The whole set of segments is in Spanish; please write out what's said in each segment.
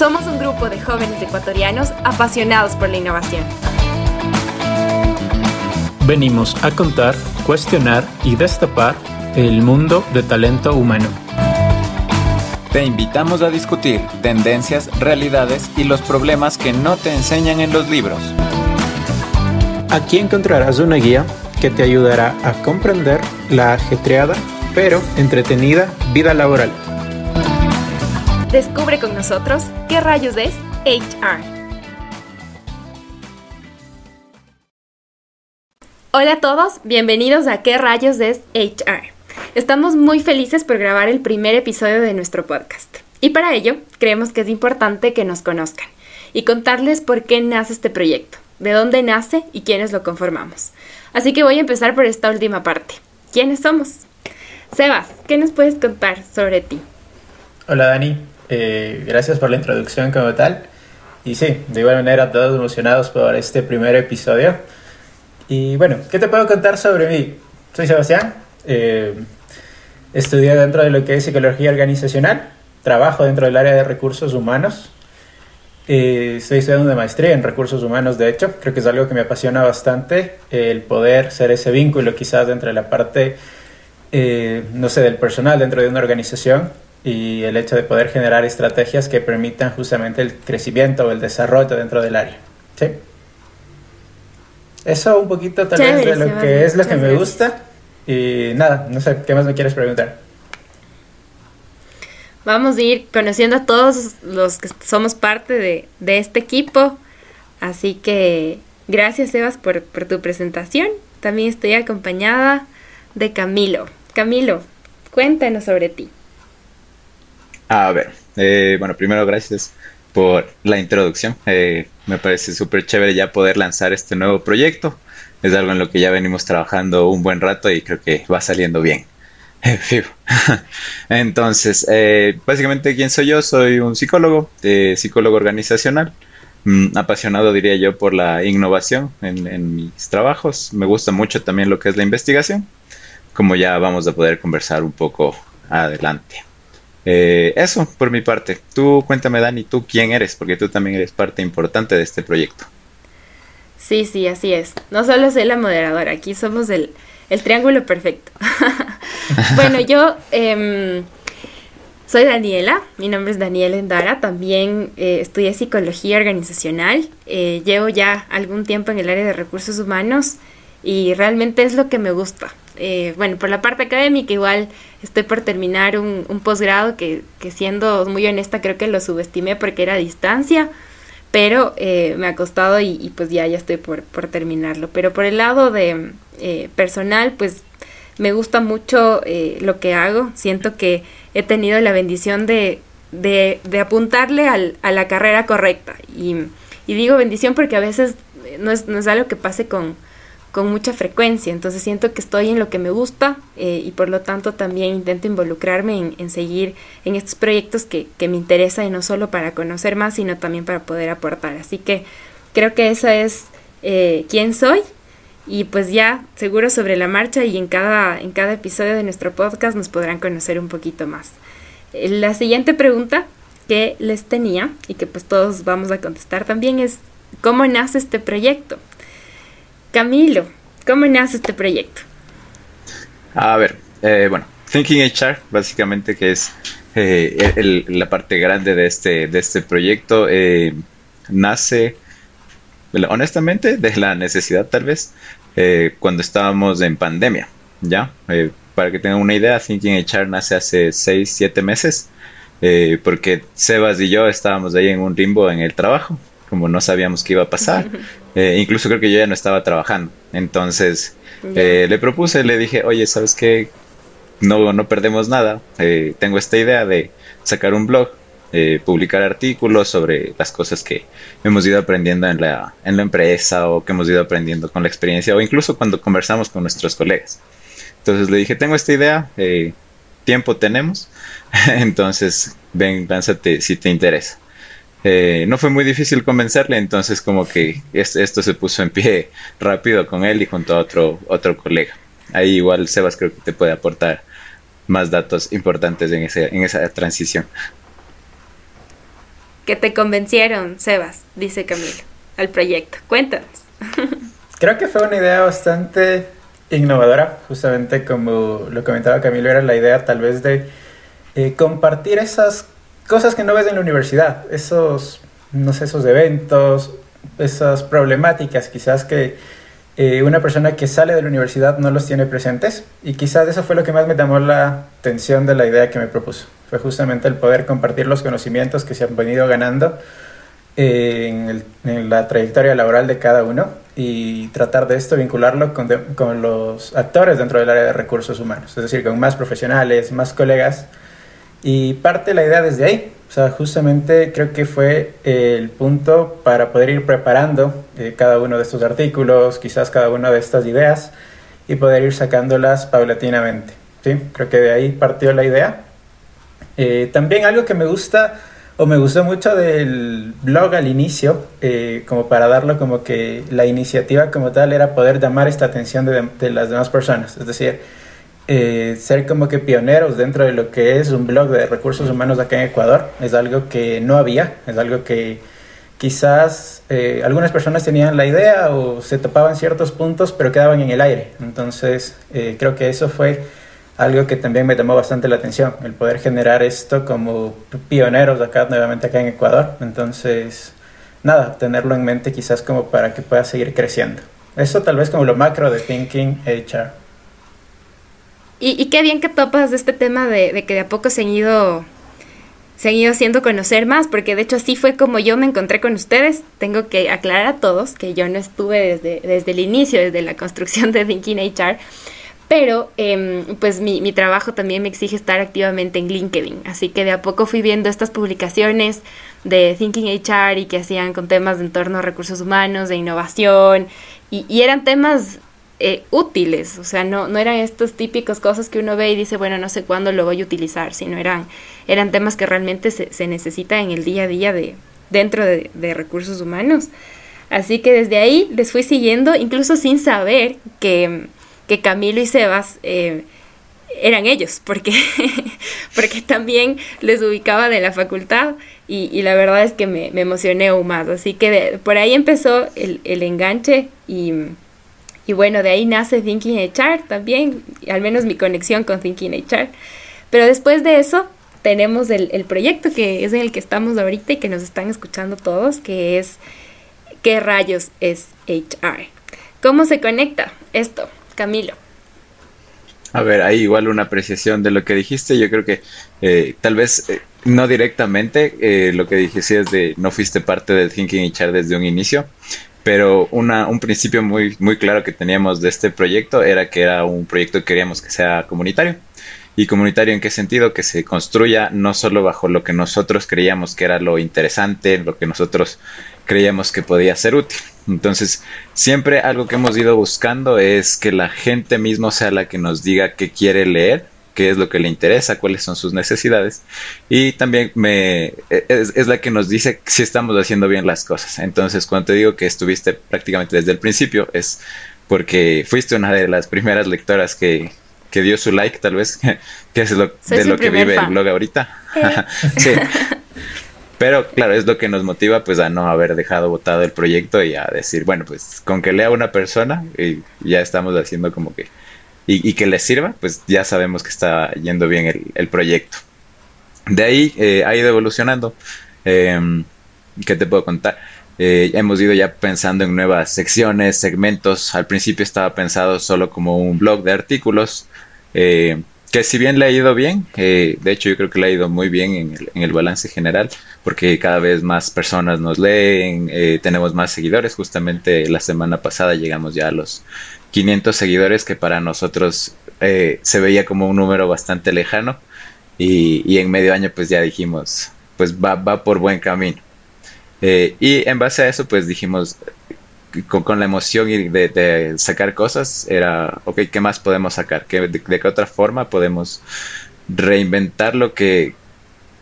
Somos un grupo de jóvenes ecuatorianos apasionados por la innovación. Venimos a contar, cuestionar y destapar el mundo de talento humano. Te invitamos a discutir tendencias, realidades y los problemas que no te enseñan en los libros. Aquí encontrarás una guía que te ayudará a comprender la ajetreada pero entretenida vida laboral. Descubre con nosotros qué rayos es HR. Hola a todos, bienvenidos a ¿Qué rayos es HR? Estamos muy felices por grabar el primer episodio de nuestro podcast. Y para ello, creemos que es importante que nos conozcan y contarles por qué nace este proyecto, de dónde nace y quiénes lo conformamos. Así que voy a empezar por esta última parte. ¿Quiénes somos? Sebas, ¿qué nos puedes contar sobre ti? Hola Dani, eh, gracias por la introducción como tal. Y sí, de igual manera todos emocionados por este primer episodio. Y bueno, ¿qué te puedo contar sobre mí? Soy Sebastián, eh, estudié dentro de lo que es psicología organizacional, trabajo dentro del área de recursos humanos. Eh, estoy estudiando una maestría en recursos humanos, de hecho, creo que es algo que me apasiona bastante, el poder ser ese vínculo quizás entre la parte, eh, no sé, del personal dentro de una organización y el hecho de poder generar estrategias que permitan justamente el crecimiento o el desarrollo dentro del área. ¿Sí? Eso un poquito tal vez de lo que es lo que me gusta. Y nada, no sé, ¿qué más me quieres preguntar? Vamos a ir conociendo a todos los que somos parte de, de este equipo. Así que gracias, Sebas, por, por tu presentación. También estoy acompañada de Camilo. Camilo, cuéntanos sobre ti. A ver, eh, bueno, primero gracias por la introducción. Eh, me parece súper chévere ya poder lanzar este nuevo proyecto. Es algo en lo que ya venimos trabajando un buen rato y creo que va saliendo bien. Entonces, eh, básicamente, ¿quién soy yo? Soy un psicólogo, psicólogo organizacional, mm, apasionado, diría yo, por la innovación en, mis trabajos. Me gusta mucho también lo que es la investigación, como ya vamos a poder conversar un poco adelante. Eh, eso por mi parte. Tú cuéntame, Dani, tú quién eres, porque tú también eres parte importante de este proyecto. Sí, sí, así es. No solo soy la moderadora, aquí somos el, el triángulo perfecto. bueno, yo eh, soy Daniela, mi nombre es Daniela Endara, también eh, estudié psicología organizacional, eh, llevo ya algún tiempo en el área de recursos humanos y realmente es lo que me gusta. Eh, bueno, por la parte académica igual estoy por terminar un, un posgrado que, que, siendo muy honesta creo que lo subestimé porque era a distancia, pero eh, me ha costado y, pues ya, ya estoy por, por terminarlo. Pero por el lado de eh, personal, pues me gusta mucho eh, lo que hago, siento que he tenido la bendición de, de, de apuntarle al, a la carrera correcta y, y digo bendición porque a veces no es, no es algo que pase con con mucha frecuencia, entonces siento que estoy en lo que me gusta eh, y por lo tanto también intento involucrarme en, en seguir en estos proyectos que, me interesan y no solo para conocer más, sino también para poder aportar. Así que creo que esa es eh, quién soy y pues ya seguro sobre la marcha y en cada, en cada episodio de nuestro podcast nos podrán conocer un poquito más. Eh, la siguiente pregunta que les tenía y que pues todos vamos a contestar también es ¿cómo nace este proyecto? Camilo, ¿cómo nace este proyecto? A ver, eh, bueno, Thinking HR, básicamente que es eh, el, la parte grande de este, de este proyecto, eh, nace, honestamente, de la necesidad tal vez, eh, cuando estábamos en pandemia, ¿ya? Eh, para que tengan una idea, Thinking HR nace hace 6, 7 meses, porque Sebas y yo estábamos ahí en un limbo en el trabajo, como no sabíamos qué iba a pasar. Eh, incluso creo que yo ya no estaba trabajando. Entonces eh, le propuse, le dije, oye, ¿sabes qué? No, no perdemos nada. Eh, tengo esta idea de sacar un blog, publicar artículos sobre las cosas que hemos ido aprendiendo en la, en la empresa o que hemos ido aprendiendo con la experiencia o incluso cuando conversamos con nuestros colegas. Entonces le dije, tengo esta idea, tiempo tenemos, entonces ven, lánzate si te interesa. Eh, no fue muy difícil convencerle, entonces como que esto se puso en pie rápido con él y junto a otro, otro colega. Ahí igual Sebas creo que te puede aportar más datos importantes en, ese, en esa transición. que te convencieron, Sebas, dice Camilo, al proyecto. Cuéntanos. Creo que fue una idea bastante innovadora, justamente como lo comentaba Camilo, era la idea tal vez de eh, compartir esas cosas que no ves en la universidad, esos, no sé, esos eventos, esas problemáticas quizás que eh, una persona que sale de la universidad no los tiene presentes y quizás eso fue lo que más me llamó la atención de la idea que me propuso. Fue justamente el poder compartir los conocimientos que se han venido ganando en, la trayectoria laboral de cada uno y tratar de esto vincularlo con, con, los actores dentro del área de recursos humanos, es decir, con más profesionales, más colegas. Y parte la idea desde ahí. O sea, justamente creo que fue el punto para poder ir preparando eh, cada uno de estos artículos, quizás cada una de estas ideas y poder ir sacándolas paulatinamente. ¿sí? Creo que de ahí partió la idea. Eh, también algo que me gusta o me gustó mucho del blog al inicio, eh, como para darlo como que la iniciativa como tal era poder llamar esta atención de, las demás personas, es decir, eh, ser como que pioneros dentro de lo que es un blog de recursos humanos acá en Ecuador, es algo que no había, es algo que quizás eh, algunas personas tenían la idea o se topaban ciertos puntos, pero quedaban en el aire, entonces creo que eso fue algo que también me llamó bastante la atención, el poder generar esto como pioneros acá, nuevamente acá en Ecuador. Entonces, nada, tenerlo en mente quizás como para que pueda seguir creciendo. Eso tal vez como lo macro de Thinking HR. Y, qué bien que topas de este tema de, que de a poco se han ido se han ido haciendo conocer más, porque de hecho así fue como yo me encontré con ustedes. Tengo que aclarar a todos que yo no estuve desde, desde el inicio, desde la construcción de Thinking HR, pero em, pues mi, mi, trabajo también me exige estar activamente en LinkedIn, así que de a poco fui viendo estas publicaciones de Thinking HR y que hacían con temas de entorno a recursos humanos, de innovación, y, eran temas eh, útiles, o sea, no, no eran estas típicas cosas que uno ve y dice, bueno, no sé cuándo lo voy a utilizar, sino eran, eran temas que realmente se, se necesitan en el día a día de, dentro de, de recursos humanos. Así que desde ahí les fui siguiendo, incluso sin saber que que Camilo y Sebas eh, eran ellos, porque, porque también les ubicaba de la facultad y, la verdad es que me, emocioné aún más. Así que por ahí empezó el, enganche y, bueno, de ahí nace Thinking HR también, al menos mi conexión con Thinking HR. Pero después de eso tenemos el, el proyecto que es en el que estamos ahorita y que nos están escuchando todos, que es ¿Qué rayos es HR? ¿Cómo se conecta esto? Camilo. A ver, hay igual una apreciación de lo que dijiste. Yo creo que eh, tal vez eh, no directamente eh, lo que dijiste es de no fuiste parte del Thinking HR desde un inicio, pero una, un principio muy, muy claro que teníamos de este proyecto era que era un proyecto que queríamos que sea comunitario. ¿Y comunitario en qué sentido? Que se construya no solo bajo lo que nosotros creíamos que era lo interesante, lo que nosotros creíamos que podía ser útil. Entonces, siempre algo que hemos ido buscando es que la gente mismo sea la que nos diga qué quiere leer, qué es lo que le interesa, cuáles son sus necesidades. Y también me, es, la que nos dice si estamos haciendo bien las cosas. Entonces, cuando te digo que estuviste prácticamente desde el principio, es porque fuiste una de las primeras lectoras que, que dio su like, tal vez, que es lo, de lo que vive el blog ahorita. sí. Pero claro, es lo que nos motiva pues a no haber dejado votado el proyecto y a decir, bueno, pues con que lea una persona y ya estamos haciendo como que... Y, que le sirva, pues ya sabemos que está yendo bien el, proyecto. De ahí eh, ha ido evolucionando. Eh, ¿Qué te puedo contar? Eh, hemos ido ya pensando en nuevas secciones, segmentos. Al principio estaba pensado solo como un blog de artículos. Eh, que si bien le ha ido bien, de hecho yo creo que le ha ido muy bien en el, en el balance general, porque cada vez más personas nos leen, eh, tenemos más seguidores, justamente la semana pasada llegamos ya a los 500 seguidores, que para nosotros eh, se veía como un número bastante lejano, y, y, en medio año pues ya dijimos, pues va, va por buen camino. y en base a eso pues dijimos, con, la emoción y de, sacar cosas, era, ok, ¿qué más podemos sacar? ¿Qué, de, qué otra forma podemos reinventar lo que,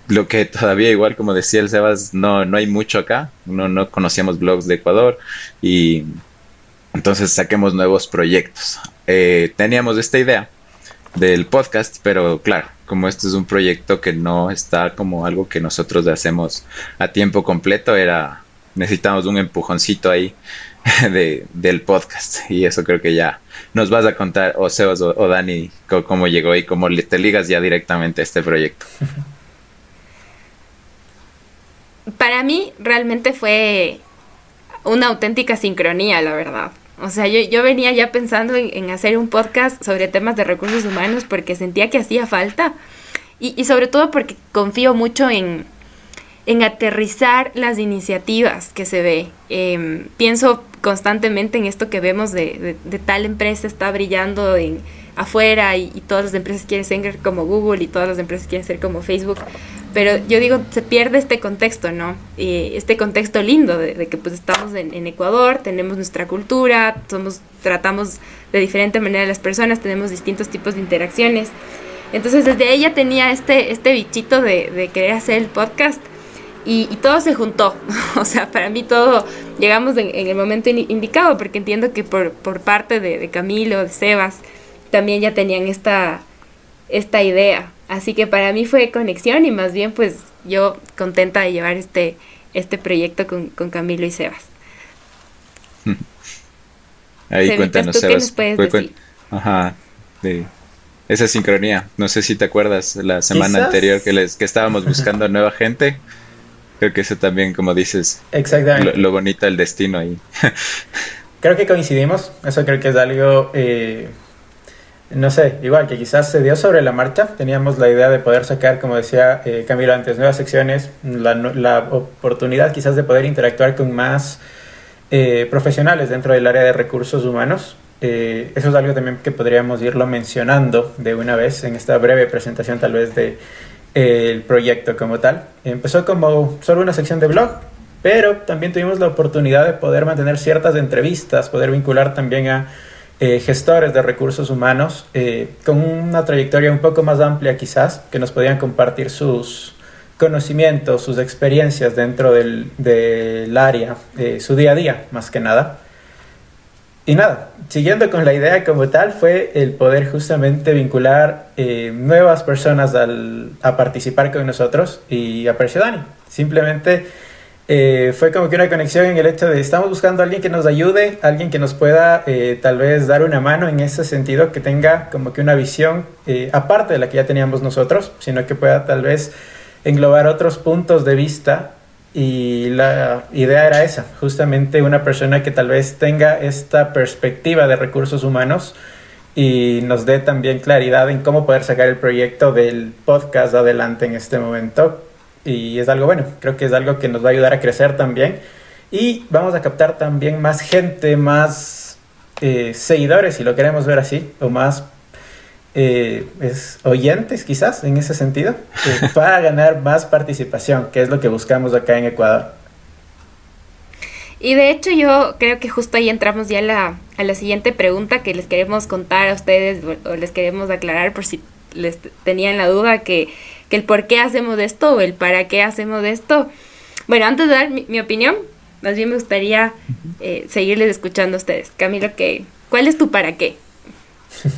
lo que todavía igual, como decía el Sebas, no, no hay mucho acá, no, no conocíamos blogs de Ecuador y entonces saquemos nuevos proyectos. Eh, teníamos esta idea del podcast, pero claro, como este es un proyecto que no está como algo que nosotros hacemos a tiempo completo, era necesitamos un empujoncito ahí de, del podcast y eso creo que ya nos vas a contar o Sebas o, o Dani cómo llegó y cómo te ligas ya directamente a este proyecto. Para mí realmente fue una auténtica sincronía, la verdad. O sea, yo, yo venía ya pensando en, hacer un podcast sobre temas de recursos humanos porque sentía que hacía falta y, y sobre todo porque confío mucho en, en aterrizar las iniciativas que se ve. Em, pienso constantemente en esto que vemos de, de, tal empresa está brillando afuera y, todas las empresas quieren ser como Google y todas las empresas quieren ser como Facebook. Pero yo digo, se pierde este contexto, ¿no? este contexto lindo de, que pues estamos en, en, Ecuador, tenemos nuestra cultura, somos, tratamos de diferente manera a las personas, tenemos distintos tipos de interacciones. Entonces desde ella tenía este, este bichito de, querer hacer el podcast y, todo se juntó. o sea, para mí todo, llegamos en, el momento indicado, porque entiendo que por, por parte de, Camilo, de Sebas, también ya tenían esta, esta idea. Así que para mí fue conexión y más bien pues yo contenta de llevar este, este proyecto con, con Camilo y Sebas. Ahí cuéntanos, Sebas. Ajá, de esa sincronía. No sé si te acuerdas la semana anterior que, les, que estábamos buscando nueva gente. Creo que eso también, como dices, Exactamente. Lo, bonito del destino ahí. creo que coincidimos, eso creo que es algo, eh, no sé, igual que quizás se dio sobre la marcha, teníamos la idea de poder sacar, como decía eh, Camilo antes, nuevas secciones, la, oportunidad quizás de poder interactuar con más eh, profesionales dentro del área de recursos humanos. eso es algo también que podríamos irlo mencionando de una vez en esta breve presentación tal vez de el proyecto como tal. Empezó como solo una sección de blog, pero también tuvimos la oportunidad de poder mantener ciertas entrevistas, poder vincular también a eh, gestores de recursos humanos eh, con una trayectoria un poco más amplia quizás, que nos podían compartir sus conocimientos, sus experiencias dentro del, del área, eh, su día a día más que nada. Y nada, siguiendo con la idea como tal, fue el poder justamente vincular eh, nuevas personas al, a participar con nosotros y apareció Dani. Simplemente eh, fue como que una conexión en el hecho de estamos buscando a alguien que nos ayude, alguien que nos pueda eh, tal vez dar una mano en ese sentido, que tenga como que una visión aparte de la que ya teníamos nosotros, sino que pueda tal vez englobar otros puntos de vista y la idea era esa, justamente una persona que tal vez tenga esta perspectiva de recursos humanos y nos dé también claridad en cómo poder sacar el proyecto del podcast adelante en este momento. Y es algo bueno, creo que es algo que nos va a ayudar a crecer también. Y vamos a captar también más gente, más eh, seguidores, si lo queremos ver así, o más eh, es oyentes quizás en ese sentido, eh, para ganar más participación, que es lo que buscamos acá en Ecuador. Y de hecho yo creo que justo ahí entramos ya a la, a la siguiente pregunta que les queremos contar a ustedes o les queremos aclarar por si les tenían la duda que, que el por qué hacemos esto o el para qué hacemos esto. Bueno, antes de dar mi, opinión, más bien me gustaría eh, seguirles escuchando a ustedes. Camilo, ¿qué, ¿cuál es tu para qué?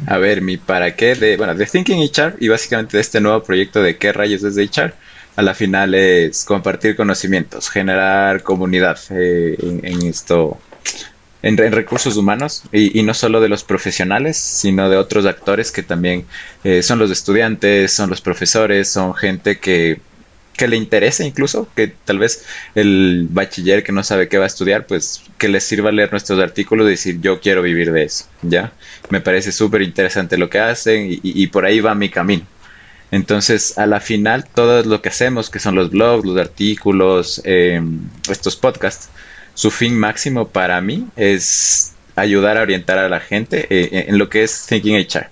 A ver, mi para qué de, bueno, de Thinking HR y básicamente de este nuevo proyecto de qué rayos es de HR, a la final es compartir conocimientos, generar comunidad eh, en, esto, en, recursos humanos y, no solo de los profesionales, sino de otros actores que también eh, son los estudiantes, son los profesores, son gente que que le interese incluso, que tal vez el bachiller que no sabe qué va a estudiar, pues que les sirva leer nuestros artículos y decir yo quiero vivir de eso, ¿ya? Me parece súper interesante lo que hacen y, por ahí va mi camino. Entonces, a la final, todo lo que hacemos, que son los blogs, los artículos, em, estos podcasts, su fin máximo para mí es ayudar a orientar a la gente eh, en lo que es Thinking HR.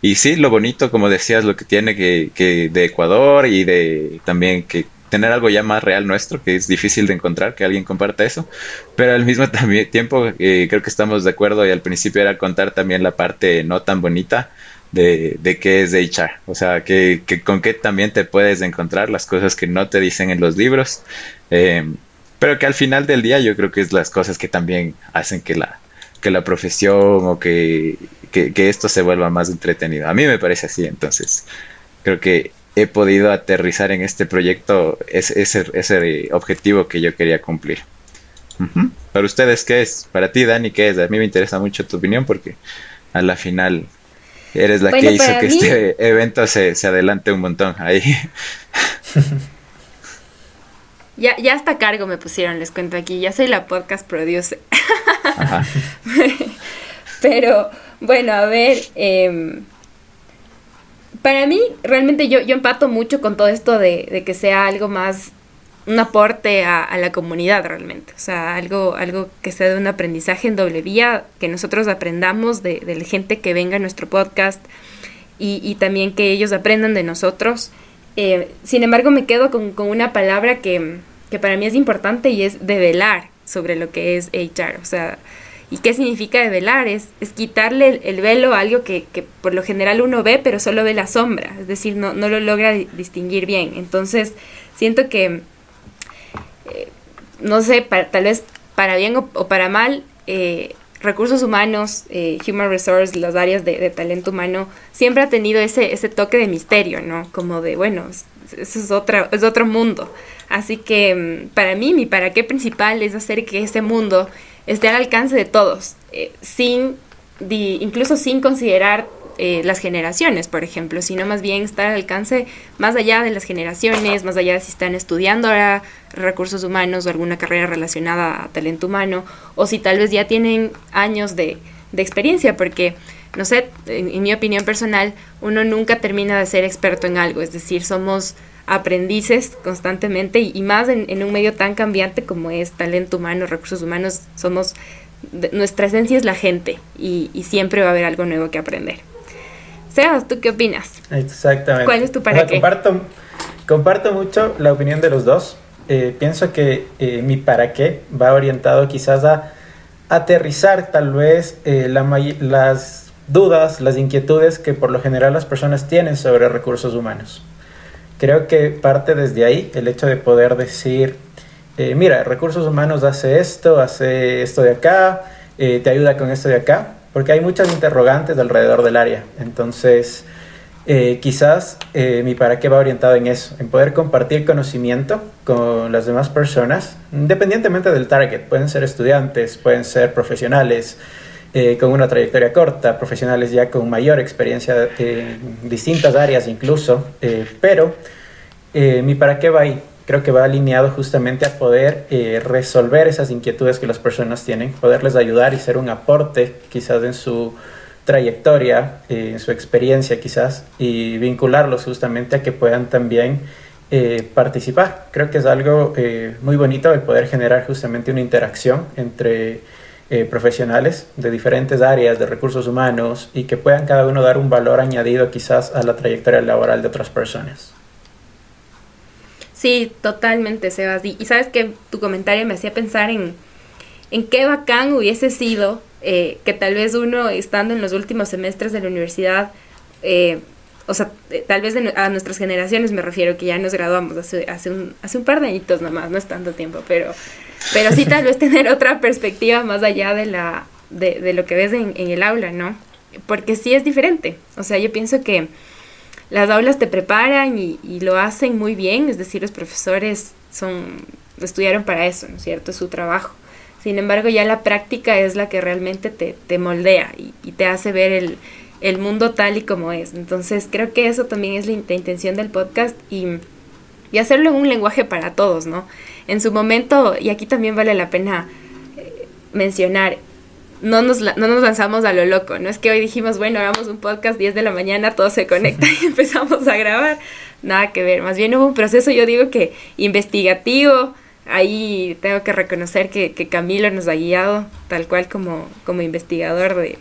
Y sí, lo bonito, como decías, lo que tiene que, que de Ecuador y de también que tener algo ya más real nuestro, que es difícil de encontrar, que alguien comparta eso, pero al mismo tiempo eh, creo que estamos de acuerdo y al principio era contar también la parte no tan bonita de, de qué es de HR, o sea, que, que, con qué también te puedes encontrar las cosas que no te dicen en los libros, eh, pero que al final del día yo creo que es las cosas que también hacen que la, que la profesión o que, que, esto se vuelva más entretenido. A mí me parece así, entonces creo que he podido aterrizar en este proyecto ese, ese, ese objetivo que yo quería cumplir. Para ustedes, ¿qué es? Para ti, Dani, ¿qué es? A mí me interesa mucho tu opinión porque a la final eres la que hizo que este evento se, se adelante un montón ahí. Ya, ya hasta cargo me pusieron, les cuento aquí. Ya soy la podcast producer. Pero bueno, a ver. Em, para mí, realmente yo, yo empato mucho con todo esto de, que sea algo más un aporte a, la comunidad realmente. O sea, algo, algo que sea de un aprendizaje en doble vía, que nosotros aprendamos de, la gente que venga a nuestro podcast y, y también que ellos aprendan de nosotros. Eh, sin embargo, me quedo con, una palabra que, para mí es importante y es develar sobre lo que es HR. O sea, ¿y qué significa develar? Es, es quitarle el, velo a algo que, por lo general uno ve, pero solo ve la sombra. Es decir, no, no lo logra distinguir bien. Entonces, siento que, eh, no sé, tal vez para bien o, para mal, eh, recursos humanos, eh, human resource, las áreas de, talento humano, siempre ha tenido ese, ese toque de misterio, ¿no? Como de, bueno, eso es, otra, es otro mundo. Así que mm, para mí, mi para qué principal es hacer que ese mundo esté al alcance de todos, eh, sin, incluso sin considerar eh, las generaciones, por ejemplo, sino más bien estar al alcance más allá de las generaciones, más allá de si están estudiando ahora recursos humanos o alguna carrera relacionada a talento humano, o si tal vez ya tienen años de, experiencia, porque, no sé, en, mi opinión personal, uno nunca termina de ser experto en algo, es decir, somos aprendices constantemente y, más en, un medio tan cambiante como es talento humano, recursos humanos, somos, nuestra esencia es la gente y siempre va a haber algo nuevo que aprender. Sebas, ¿tú qué opinas? Exactamente. ¿Cuál es tu para qué? Comparto, comparto mucho la opinión de los dos. Eh, pienso que eh, mi para qué va orientado quizás a aterrizar tal vez eh, las dudas, las inquietudes que por lo general las personas tienen sobre recursos humanos. Creo que parte desde ahí el hecho de poder decir, mira, recursos humanos hace esto, hace esto de acá, te ayuda con esto de acá, porque hay muchas interrogantes alrededor del área. Entonces, eh, quizás eh, mi para qué va orientado en eso, en poder compartir conocimiento con las demás personas, independientemente del target. Pueden ser estudiantes, pueden ser profesionales eh, con una trayectoria corta, profesionales ya con mayor experiencia en distintas áreas incluso, pero mi para qué va ahí creo que va alineado justamente a poder eh, resolver esas inquietudes que las personas tienen, poderles ayudar y ser un aporte quizás en su trayectoria, eh, en su experiencia quizás, y vincularlos justamente a que puedan también eh, participar. Creo que es algo muy bonito el poder generar justamente una interacción entre profesionales de diferentes áreas de recursos humanos y que puedan cada uno dar un valor añadido quizás a la trayectoria laboral de otras personas. Sí, totalmente, Sebas. Y, sabes que tu comentario me hacía pensar en, en qué bacán hubiese sido eh, que tal vez uno, estando en los últimos semestres de la universidad, eh, o sea, eh, tal vez a nuestras generaciones me refiero que ya nos graduamos hace, hace, un, hace un par de añitos nomás, no es tanto tiempo, pero, pero sí tal vez tener otra perspectiva más allá de, la, de, de lo que ves en, en el aula, ¿no? Porque sí es diferente. O sea, yo pienso que las aulas te preparan y, lo hacen muy bien, es decir, los profesores son, estudiaron para eso, ¿no es cierto? Es su trabajo. Sin embargo, ya la práctica es la que realmente te, moldea y, te hace ver el, mundo tal y como es. Entonces, creo que eso también es la, intención del podcast y, y, hacerlo en un lenguaje para todos, ¿no? En su momento, y aquí también vale la pena eh, mencionar, no nos, no nos lanzamos a lo loco. No es que hoy dijimos, bueno, hagamos un podcast 10 de la mañana, todo se conecta y empezamos a grabar. Nada que ver. Más bien hubo un proceso, yo digo que investigativo. Ahí tengo que reconocer que, que Camilo nos ha guiado tal cual como, como investigador de,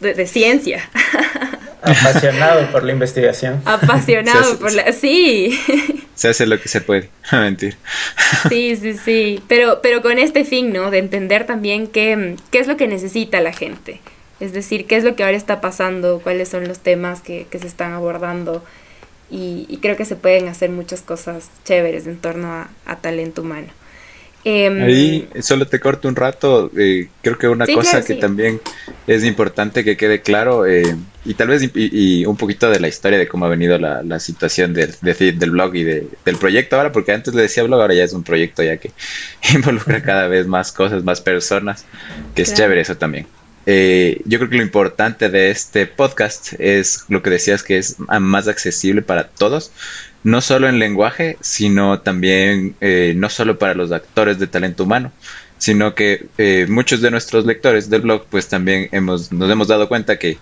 de, ciencia. Apasionado por la investigación. Apasionado por la... Sí. Se hace lo que se puede, a mentir. Sí, sí, sí. Pero, pero con este fin, ¿no? De entender también qué, qué es lo que necesita la gente. Es decir, qué es lo que ahora está pasando, cuáles son los temas que, que se están abordando. Y, creo que se pueden hacer muchas cosas chéveres en torno a, a talento humano. Em, Ahí solo te corto un rato. eh, creo que una Sí, cosa claro, que sí. también es importante que quede claro, eh, y tal vez y, y un poquito de la historia de cómo ha venido la, la situación del, de- del blog y de- del proyecto ahora, porque antes le decía blog, ahora ya es un proyecto ya que involucra cada vez más cosas, más personas, que es Claro. chévere eso también. Eh, yo creo que lo importante de este podcast es lo que decías que es más accesible para todos, no solo en lenguaje, sino también eh, no solo para los actores de talento humano, sino que eh, muchos de nuestros lectores del blog pues también hemos, nos hemos dado cuenta que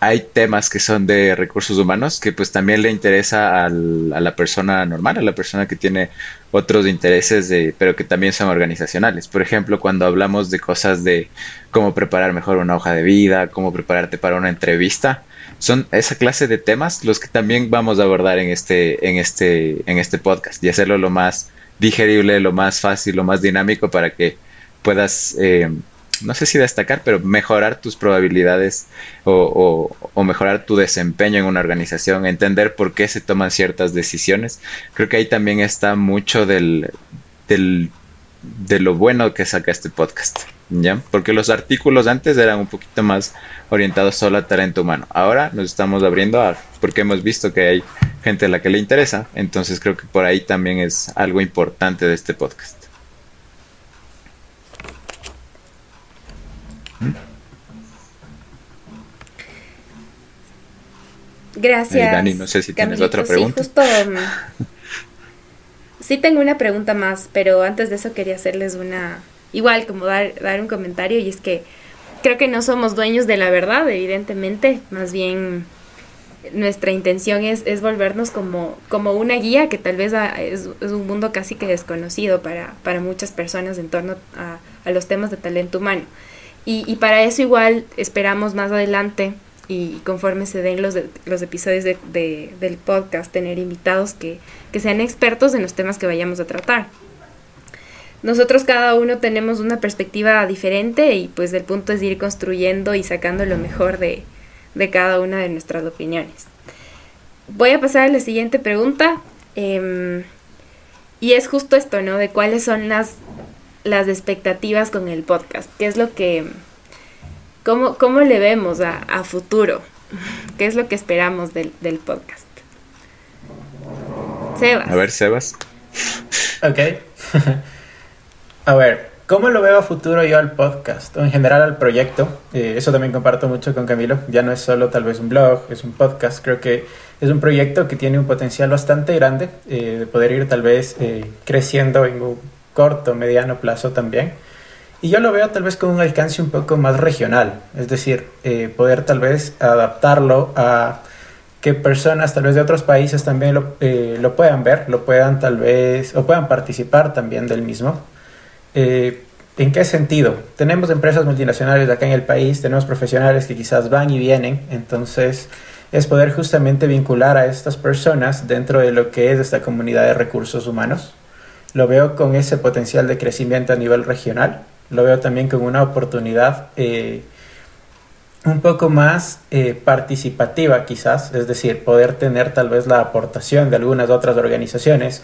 hay temas que son de recursos humanos que pues también le interesa a la persona normal, a la persona que tiene otros intereses, de, pero que también son organizacionales. Por ejemplo, cuando hablamos de cosas de cómo preparar mejor una hoja de vida, cómo prepararte para una entrevista, son esa clase de temas los que también vamos a abordar en este, en este, en este podcast y hacerlo lo más digerible, lo más fácil, lo más dinámico para que puedas, eh, no sé si destacar, pero mejorar tus probabilidades o, o- mejorar tu desempeño en una organización, entender por qué se toman ciertas decisiones. Creo que ahí también está mucho del, del, de lo bueno que saca este podcast, ¿ya? Porque los artículos antes eran un poquito más orientados solo a talento humano. Ahora nos estamos abriendo a, porque hemos visto que hay gente a la que le interesa, entonces creo que por ahí también es algo importante de este podcast. Gracias. Ahí, Dani, no sé si tienes otra Sí, pregunta. justo, mm, sí tengo una pregunta más, pero antes de eso quería hacerles una, igual como dar, dar un comentario y es que creo que no somos dueños de la verdad, evidentemente, más bien nuestra intención es, es volvernos como, como una guía que tal vez ah, es, un mundo casi que desconocido para, para muchas personas en torno a, a los temas de talento humano. Y, para eso igual esperamos más adelante y conforme se den los, de- los episodios de- del podcast, tener invitados que, que sean expertos en los temas que vayamos a tratar. Nosotros cada uno tenemos una perspectiva diferente y pues el punto es ir construyendo y sacando lo mejor de, de cada una de nuestras opiniones. Voy a pasar a la siguiente pregunta. em, y es justo esto, ¿no? De cuáles son las, las expectativas con el podcast. ¿Qué es lo que... ¿Cómo, cómo le vemos a, a futuro? ¿Qué es lo que esperamos del, del podcast? Sebas. A ver, Sebas. Ok. a ver, ¿cómo lo veo a futuro yo al podcast? O en general al proyecto. Eh, eso también comparto mucho con Camilo. Ya no es solo tal vez un blog, es un podcast. Creo que es un proyecto que tiene un potencial bastante grande eh, de poder ir tal vez eh, creciendo en un corto, mediano plazo también. Y yo lo veo tal vez con un alcance un poco más regional, es decir, eh, poder tal vez adaptarlo a que personas tal vez de otros países también lo, eh, lo puedan ver, lo puedan tal vez, o puedan participar también del mismo. Eh, ¿En qué sentido? Tenemos empresas multinacionales acá en el país, tenemos profesionales que quizás van y vienen, entonces es poder justamente vincular a estas personas dentro de lo que es esta comunidad de recursos humanos. Lo veo con ese potencial de crecimiento a nivel regional, lo veo también como una oportunidad eh, un poco más eh, participativa quizás, es decir, poder tener tal vez la aportación de algunas otras organizaciones,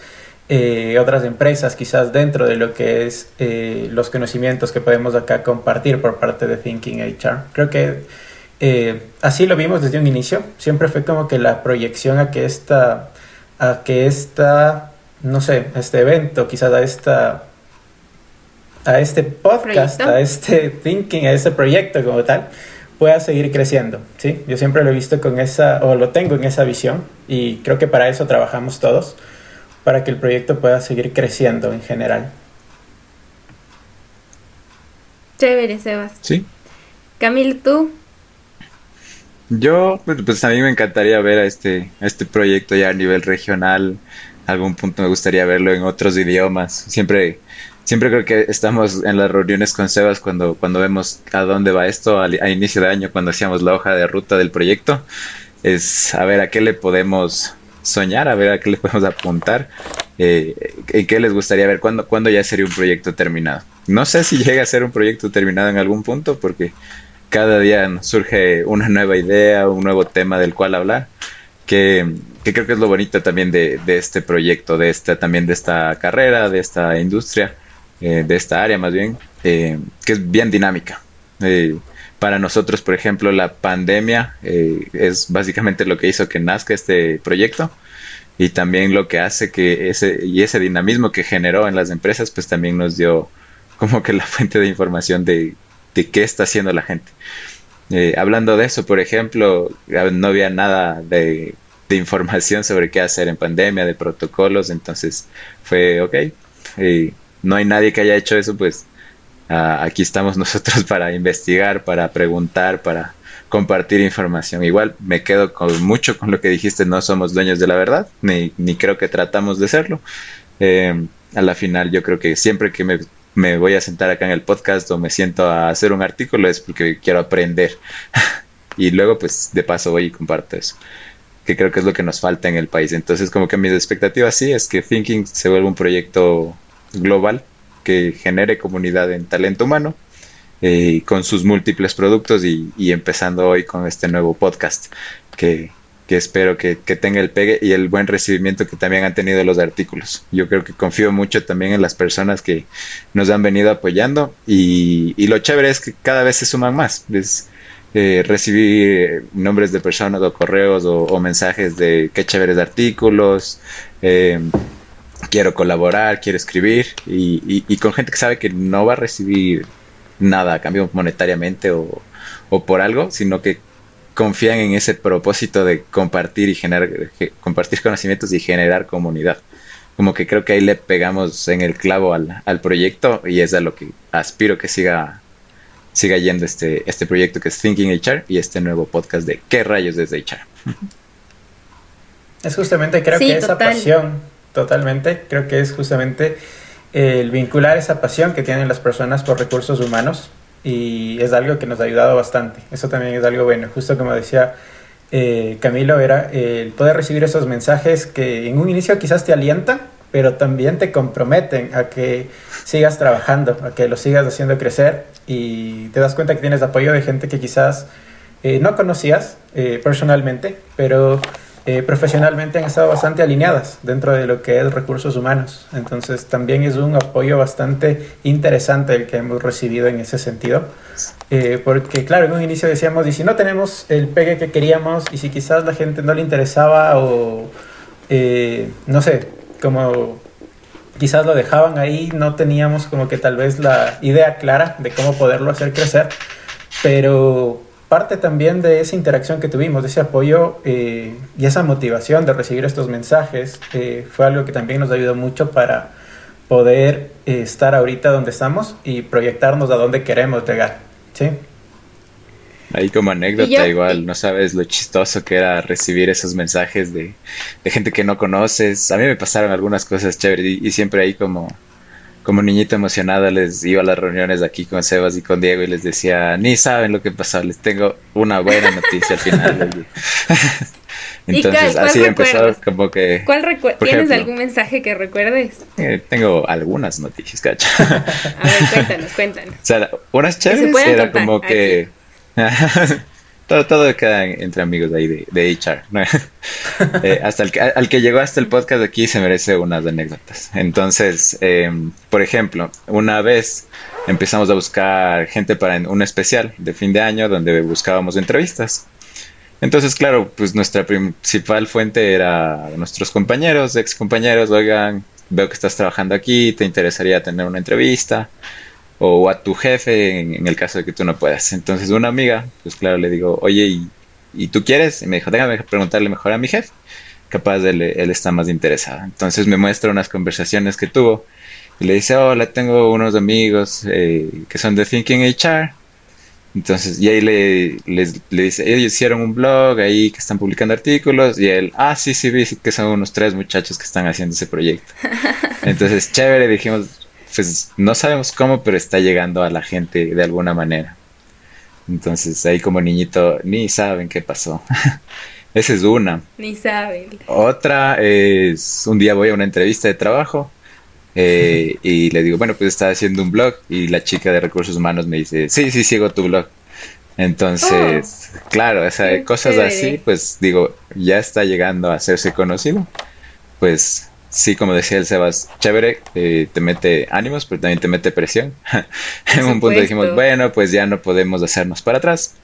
eh, otras empresas quizás dentro de lo que es eh, los conocimientos que podemos acá compartir por parte de Thinking HR. Creo que eh, así lo vimos desde un inicio, siempre fue como que la proyección a que esta, a que esta, no sé, este evento, quizás a esta a este podcast, ¿Proyecto? a este thinking, a este proyecto como tal, pueda seguir creciendo, ¿sí? Yo siempre lo he visto con esa, o lo tengo en esa visión, y creo que para eso trabajamos todos, para que el proyecto pueda seguir creciendo en general. Chévere, Sebas. Sí. Camilo, tú. Yo, pues, pues a mí me encantaría ver a este, a este proyecto ya a nivel regional. Algún punto me gustaría verlo en otros idiomas. Siempre, siempre creo que estamos en las reuniones con Sebas cuando, cuando vemos a dónde va esto al- a, inicio de año, cuando hacíamos la hoja de ruta del proyecto. Es a ver a qué le podemos soñar, a ver a qué le podemos apuntar. Eh, ¿En qué les gustaría ver? ¿Cuándo, ¿Cuándo ya sería un proyecto terminado? No sé si llega a ser un proyecto terminado en algún punto, porque cada día surge una nueva idea, un nuevo tema del cual hablar, que, que creo que es lo bonito también de, de este proyecto, de esta, también de esta carrera, de esta industria, eh, de esta área más bien, que es bien dinámica. Para nosotros, por ejemplo, la pandemia es básicamente lo que hizo que nazca este proyecto y también lo que hace que ese y ese dinamismo que generó en las empresas pues también nos dio como que la fuente de información de, de qué está haciendo la gente. Eh, hablando de eso, por ejemplo, no había nada de, de, información sobre qué hacer en pandemia, de protocolos, entonces fue ok, eh, no hay nadie que haya hecho eso, pues ah, aquí estamos nosotros para investigar, para preguntar, para compartir información. Igual me quedo con mucho con lo que dijiste, no somos dueños de la verdad, ni, ni creo que tratamos de serlo. Eh, a la final yo creo que siempre que me, me, voy a sentar acá en el podcast o me siento a hacer un artículo es porque quiero aprender. y luego pues de paso voy y comparto eso que creo que es lo que nos falta en el país. Entonces como que mis expectativas sí es que Thinking se vuelva un proyecto global que genere comunidad en talento humano eh, con sus múltiples productos y, empezando hoy con este nuevo podcast que, espero que, tenga el pegue y el buen recibimiento que también han tenido los artículos. Yo creo que confío mucho también en las personas que nos han venido apoyando y, lo chévere es que cada vez se suman más. Es, eh, recibir nombres de personas o correos o, mensajes de qué chéveres artículos, eh, quiero colaborar, quiero escribir y, y, con gente que sabe que no va a recibir nada a cambio monetariamente o, por algo, sino que confían en ese propósito de compartir y generar, compartir conocimientos y generar comunidad. Como que creo que ahí le pegamos en el clavo al, al proyecto y es a lo que aspiro que siga, siga yendo este, este proyecto que es Thinking HR y este nuevo podcast de ¿Qué rayos desde HR? Es justamente, creo que esa pasión, totalmente, creo que es justamente el vincular esa pasión que tienen las personas por recursos humanos y es algo que nos ha ayudado bastante. Eso también es algo bueno. Justo como decía eh, Camilo, era el poder recibir esos mensajes que en un inicio quizás te alientan, pero también te comprometen a que sigas trabajando, a que lo sigas haciendo crecer y te das cuenta que tienes apoyo de gente que quizás eh, no conocías eh, personalmente, pero eh, profesionalmente han estado bastante alineadas dentro de lo que es recursos humanos. Entonces también es un apoyo bastante interesante el que hemos recibido en ese sentido. Eh, porque claro, en un inicio decíamos, y si no tenemos el pegue que queríamos, y si quizás la gente no le interesaba o eh, no sé, como quizás lo dejaban ahí, no teníamos como que tal vez la idea clara de cómo poderlo hacer crecer, pero parte también de esa interacción que tuvimos, de ese apoyo eh, y esa motivación de recibir estos mensajes, eh, fue algo que también nos ayudó mucho para poder eh, estar ahorita donde estamos y proyectarnos a donde queremos llegar. ¿sí? Ahí como anécdota igual, no sabes lo chistoso que era recibir esos mensajes de, gente que no conoces. A mí me pasaron algunas cosas chéveres y siempre ahí como como niñito emocionado les iba a las reuniones aquí con Sebas y con Diego y les decía, ni saben lo que pasó, les tengo una buena noticia al final. Entonces así empezó como que... ¿Cuál ¿Tienes algún mensaje que recuerdes? Eh, tengo algunas noticias, cacho. a ver, cuéntanos, cuéntanos. O sea, unas chéveres era como que... todo, todo queda entre amigos de ahí de, de HR. Eh, hasta el al que llegó hasta el podcast aquí se merece unas anécdotas. Entonces, em, por ejemplo, una vez empezamos a buscar gente para un especial de fin de año donde buscábamos entrevistas. Entonces, claro, pues nuestra principal fuente era nuestros compañeros, ex compañeros, oigan, veo que estás trabajando aquí, te interesaría tener una entrevista o a tu jefe en, el caso de que tú no puedas. Entonces una amiga, pues claro, le digo, oye, ¿y, ¿y tú quieres? Y me dijo, déjame preguntarle mejor a mi jefe. Capaz él, él está más interesado. Entonces me muestra unas conversaciones que tuvo y le dice, hola, tengo unos amigos eh, que son de Thinking HR. Entonces, y ahí le, les, le dice, ellos hicieron un blog ahí que están publicando artículos y él, ah, sí, sí, vi que son unos tres muchachos que están haciendo ese proyecto. Entonces, chévere, dijimos, pues no sabemos cómo, pero está llegando a la gente de alguna manera. Entonces ahí como niñito ni saben qué pasó. Esa es una. Ni saben. Otra es un día voy a una entrevista de trabajo eh, y le digo, bueno, pues estaba haciendo un blog y la chica de recursos humanos me dice, sí, sí, sigo tu blog. Entonces, oh. claro, cosas así, pues digo, ya está llegando a hacerse conocido. Pues sí, como decía el Sebas, chévere, eh, te mete ánimos, pero también te mete presión. en un punto dijimos, bueno, pues ya no podemos hacernos para atrás,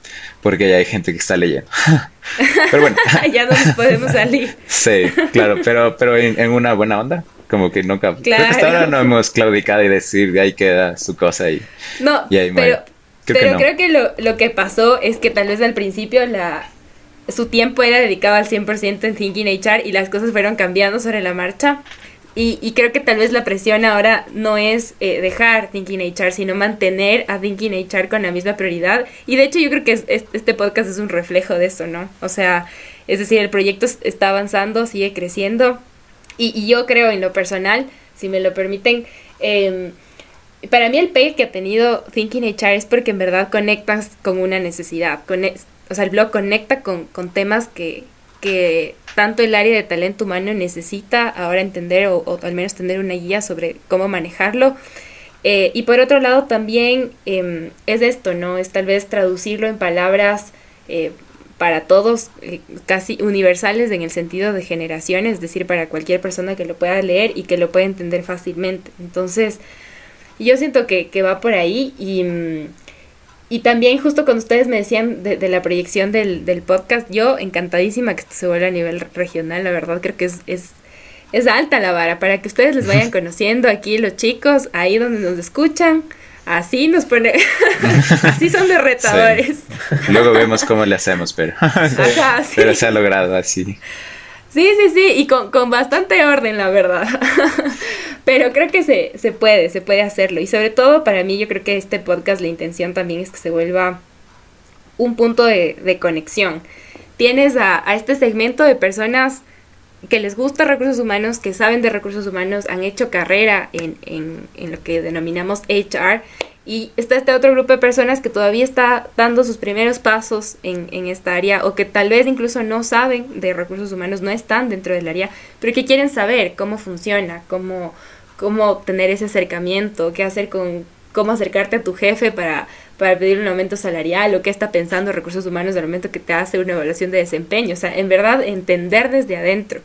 porque ya hay gente que está leyendo. pero bueno. ya no nos podemos salir. sí, claro, pero, pero en, una buena onda. Como que nunca. Creo que hasta ahora no hemos claudicado y decir, de ahí queda su cosa y. No, pero, pero creo que lo, lo que pasó es que tal vez al principio la, su tiempo era dedicado al 100% en Thinking HR y las cosas fueron cambiando sobre la marcha. Y, y creo que tal vez la presión ahora no es eh, dejar Thinking HR, sino mantener a Thinking HR con la misma prioridad. Y de hecho yo creo que este podcast es un reflejo de eso, ¿no? O sea, es decir, el proyecto está avanzando, sigue creciendo. Y, y yo creo en lo personal, si me lo permiten, eh, para mí el pegue que ha tenido Thinking HR es porque en verdad conectas con una necesidad. O sea, el blog conecta con, temas que, que, tanto el área de talento humano necesita ahora entender o, al menos tener una guía sobre cómo manejarlo. Eh, y por otro lado también em, es esto, ¿no? Es tal vez traducirlo en palabras eh, para todos, eh, casi universales en el sentido de generaciones, es decir, para cualquier persona que lo pueda leer y que lo pueda entender fácilmente. Entonces, yo siento que, que va por ahí y, mm, y también justo cuando ustedes me decían de, de la proyección del, del, podcast, yo encantadísima que esto se vuelva a nivel regional, la verdad creo que es, es, es alta la vara para que ustedes les vayan conociendo aquí los chicos, ahí donde nos escuchan. Así nos pone, así son de retadores. Luego vemos cómo le hacemos, pero, pero se ha logrado así. Sí, sí, sí, y con, con bastante orden, la verdad. Pero creo que se, se puede, se puede hacerlo. Y sobre todo para mí, yo creo que este podcast, la intención también es que se vuelva un punto de, de conexión. Tienes a, a, este segmento de personas que les gusta recursos humanos, que saben de recursos humanos, han hecho carrera en, en, en lo que denominamos HR y está este otro grupo de personas que todavía está dando sus primeros pasos en, en, esta área o que tal vez incluso no saben de recursos humanos, no están dentro del área, pero que quieren saber cómo funciona, cómo, cómo tener ese acercamiento, qué hacer con cómo acercarte a tu jefe para, para pedir un aumento salarial o qué está pensando recursos humanos al momento que te hace una evaluación de desempeño. O sea, en verdad entender desde adentro.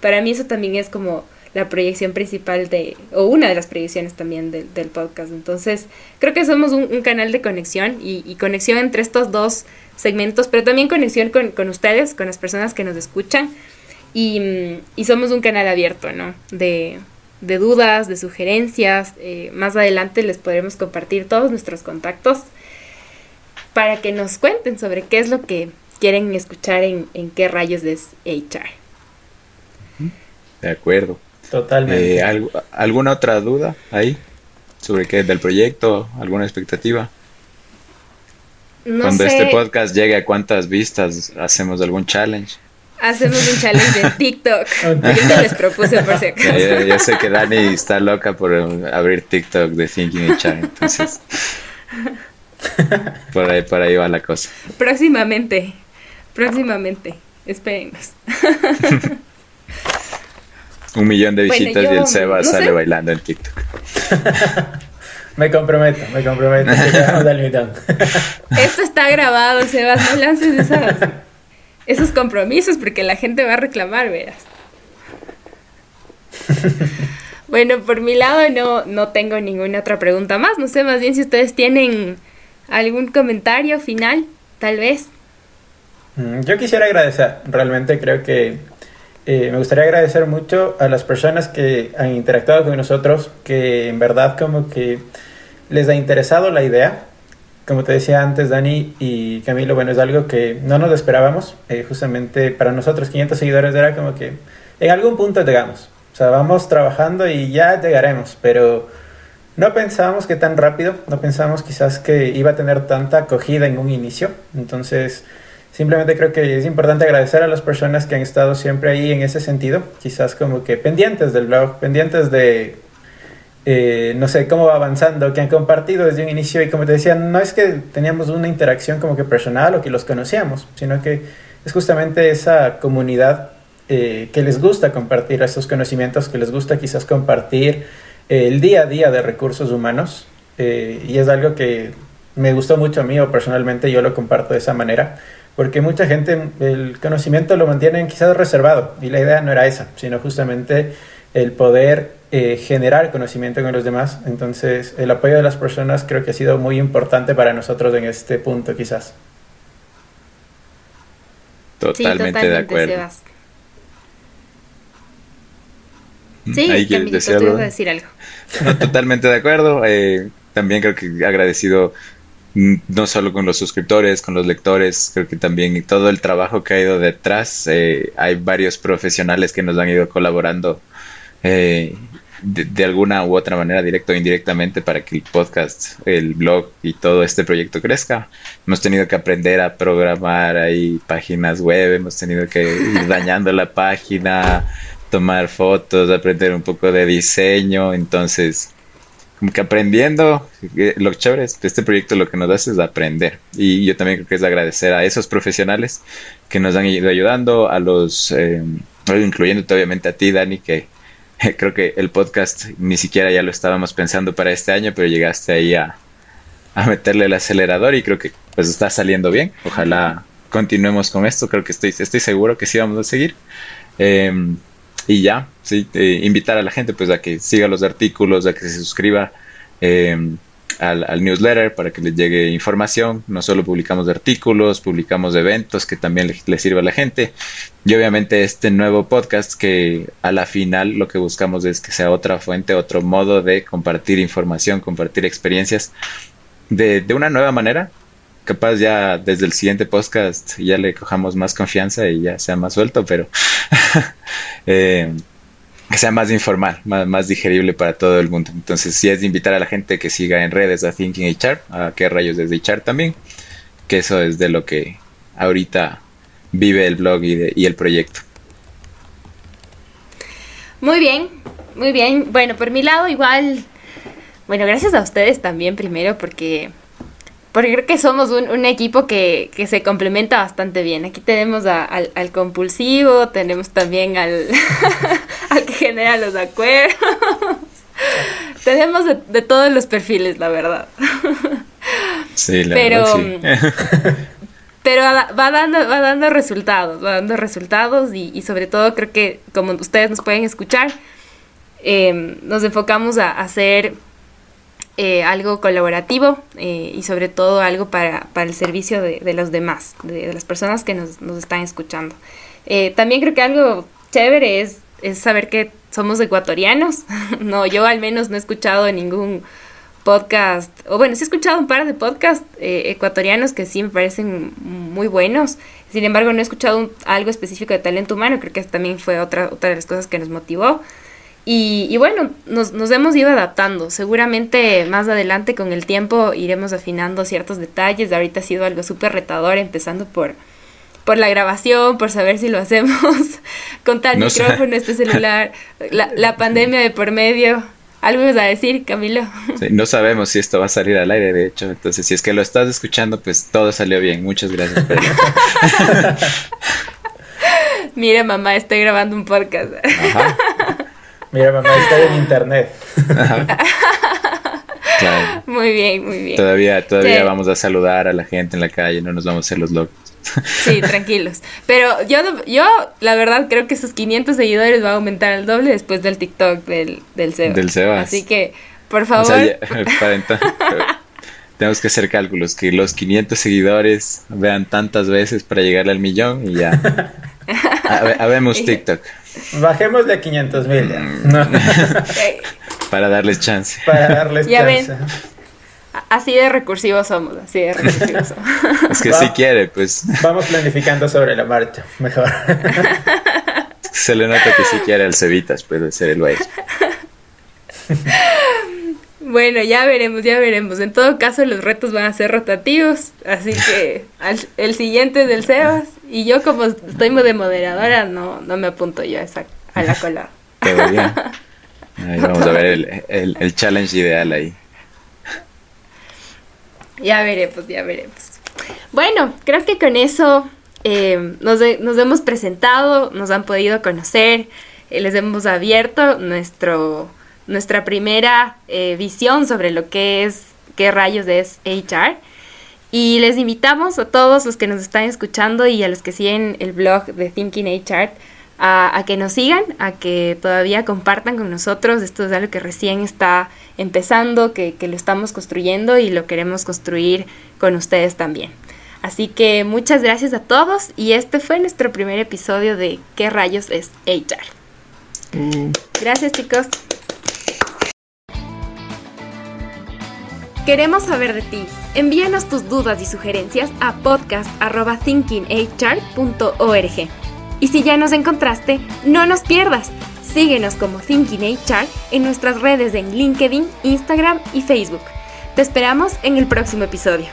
Para mí eso también es como la proyección principal de, o una de las proyecciones también del podcast. Entonces, creo que somos un, canal de conexión y, conexión entre estos dos segmentos, pero también conexión con, con ustedes, con las personas que nos escuchan. Y, y, somos un canal abierto, ¿no? De, de dudas, de sugerencias. Eh, más adelante les podremos compartir todos nuestros contactos para que nos cuenten sobre qué es lo que quieren escuchar en, en qué rayos es HR. De acuerdo. Totalmente. Eh, ¿Alguna otra duda ahí? ¿Sobre qué? ¿Del proyecto? ¿Alguna expectativa? Cuando este podcast llegue a cuántas vistas, ¿hacemos algún challenge? Hacemos un challenge de TikTok. Yo te les propuse por si acaso. Yo, sé que Dani está loca por abrir TikTok de Thinking HR, entonces. Por ahí, por ahí va la cosa. Próximamente. Próximamente. Espérenos. Un millón de visitas y el Seba sale bailando en TikTok. me comprometo, me comprometo. Esto está grabado, Sebas, no lances esos compromisos porque la gente va a reclamar, verás. Bueno, por mi lado no, no tengo ninguna otra pregunta más. No sé, más bien si ustedes tienen algún comentario final, tal vez. Mm, yo quisiera agradecer, realmente creo que eh, me gustaría agradecer mucho a las personas que han interactuado con nosotros, que en verdad como que les ha interesado la idea. Como te decía antes, Dani y Camilo, bueno, es algo que no nos esperábamos. Eh, justamente para nosotros 500 seguidores era como que en algún punto llegamos. O sea, vamos trabajando y ya llegaremos, pero no pensábamos que tan rápido, no pensábamos quizás que iba a tener tanta acogida en un inicio. Entonces, Simplemente creo que es importante agradecer a las personas que han estado siempre ahí en ese sentido, quizás como que pendientes del blog, pendientes de, eh, no sé, cómo va avanzando, que han compartido desde un inicio. Y como te decía, no es que teníamos una interacción como que personal o que los conocíamos, sino que es justamente esa comunidad eh, que les gusta compartir estos conocimientos, que les gusta quizás compartir eh, el día a día de recursos humanos. Y es algo que me gustó mucho a mí o personalmente yo lo comparto de esa manera porque mucha gente el conocimiento lo mantienen quizás reservado y la idea no era esa, sino justamente el poder eh, generar conocimiento en los demás. Entonces, el apoyo de las personas creo que ha sido muy importante para nosotros en este punto, quizás. Totalmente, de acuerdo. Sí, Ahí Camilo, tú decir algo. totalmente de acuerdo. Eh, también creo que agradecido mm, no solo con los suscriptores, con los lectores, creo que también todo el trabajo que ha ido detrás. Eh, hay varios profesionales que nos han ido colaborando eh, de, alguna u otra manera, directo o indirectamente, para que el podcast, el blog y todo este proyecto crezca. Hemos tenido que aprender a programar páginas web, hemos tenido que ir dañando la página, tomar fotos, aprender un poco de diseño, entonces como que aprendiendo, eh, lo chévere es este proyecto lo que nos hace es aprender. Y yo también creo que es agradecer a esos profesionales que nos han ido ayudando, a los, eh, incluyendo obviamente a ti, Dani, que creo que el podcast ni siquiera ya lo estábamos pensando para este año, pero llegaste ahí a, meterle el acelerador y creo que pues está saliendo bien. Ojalá continuemos con esto, creo que estoy, estoy seguro que sí vamos a seguir. Em, y ya, sí, eh, invitar a la gente pues a que siga los artículos, a que se suscriba. Em, al, newsletter para que les llegue información. No solo publicamos artículos, publicamos eventos que también les le sirve a la gente. Y obviamente este nuevo podcast que a la final lo que buscamos es que sea otra fuente, otro modo de compartir información, compartir experiencias de, de una nueva manera. Capaz ya desde el siguiente podcast ya le cojamos más confianza y ya sea más suelto, pero eh, que sea más informal, más, digerible para todo el mundo. Entonces, si es de invitar a la gente que siga en redes a Thinking HR, a qué rayos desde HR también, que eso es de lo que ahorita vive el blog y, y el proyecto. Muy bien, muy bien. Bueno, por mi lado igual, bueno, gracias a ustedes también primero porque porque creo que somos un, equipo que, se complementa bastante bien. Aquí tenemos al, compulsivo, tenemos también al, al que genera los acuerdos. tenemos de, todos los perfiles, la verdad. Sí, la pero, verdad, Pero va, dando, va dando resultados, va dando resultados y, sobre todo creo que como ustedes nos pueden escuchar, eh, nos enfocamos a hacer eh, algo colaborativo eh, y sobre todo algo para, para el servicio de, de los demás, de, las personas que nos, nos están escuchando. Eh, también creo que algo chévere es, es saber que somos ecuatorianos. no, yo al menos no he escuchado ningún podcast, o bueno, sí he escuchado un par de podcasts ecuatorianos que sí me parecen muy buenos. Sin embargo, no he escuchado algo específico de talento humano, creo que también fue otra, otra de las cosas que nos motivó. Y, bueno, nos, nos, hemos ido adaptando. Seguramente más adelante con el tiempo iremos afinando ciertos detalles. Ahorita ha sido algo súper retador, empezando por, por la grabación, por saber si lo hacemos con tal micrófono, este celular, la, la, pandemia de por medio. ¿Algo ibas a decir, Camilo? no sabemos si esto va a salir al aire, de hecho. Entonces, si es que lo estás escuchando, pues todo salió bien. Muchas gracias. Mira, mamá, estoy grabando un podcast. Ajá. Mira, mamá, estoy en internet. Muy bien, muy bien. Todavía, todavía vamos a saludar a la gente en la calle, no nos vamos a hacer los locos. Sí, tranquilos. Pero yo, yo, la verdad, creo que esos 500 seguidores va a aumentar al doble después del TikTok del, del Sebas. Del Sebas. Así que, por favor. tenemos que hacer cálculos, que los 500 seguidores vean tantas veces para llegar al millón y ya. Habemos TikTok. Bajemos de 500 mil ya. Mm. Para darles chance. Para darles ya chance. Ven. Así de recursivos somos, así de recursivos somos. Es que si quiere, pues. Vamos planificando sobre la marcha, mejor. Se le nota que si quiere el Cevitas puede ser el baile. Bueno, ya veremos, ya veremos. En todo caso, los retos van a ser rotativos, así que el siguiente es del Sebas y yo como estoy de moderadora, no, no me apunto yo a, esa, a la cola. Ahí vamos a ver el, el, challenge ideal ahí. Ya veremos, ya veremos. Bueno, creo que con eso eh, nos, nos, hemos presentado, nos han podido conocer, eh, les hemos abierto nuestro nuestra primera eh, visión sobre lo que es, qué rayos es HR. Y les invitamos a todos los que nos están escuchando y a los que siguen el blog de Thinking HR a, que nos sigan, a que todavía compartan con nosotros. Esto es algo que recién está empezando, que, que lo estamos construyendo y lo queremos construir con ustedes también. Así que muchas gracias a todos y este fue nuestro primer episodio de ¿Qué rayos es HR? Mm. Gracias chicos. Queremos saber de ti. Envíanos tus dudas y sugerencias a podcast.thinkinghr.org. Y si ya nos encontraste, no nos pierdas. Síguenos como Thinking en nuestras redes en LinkedIn, Instagram y Facebook. Te esperamos en el próximo episodio.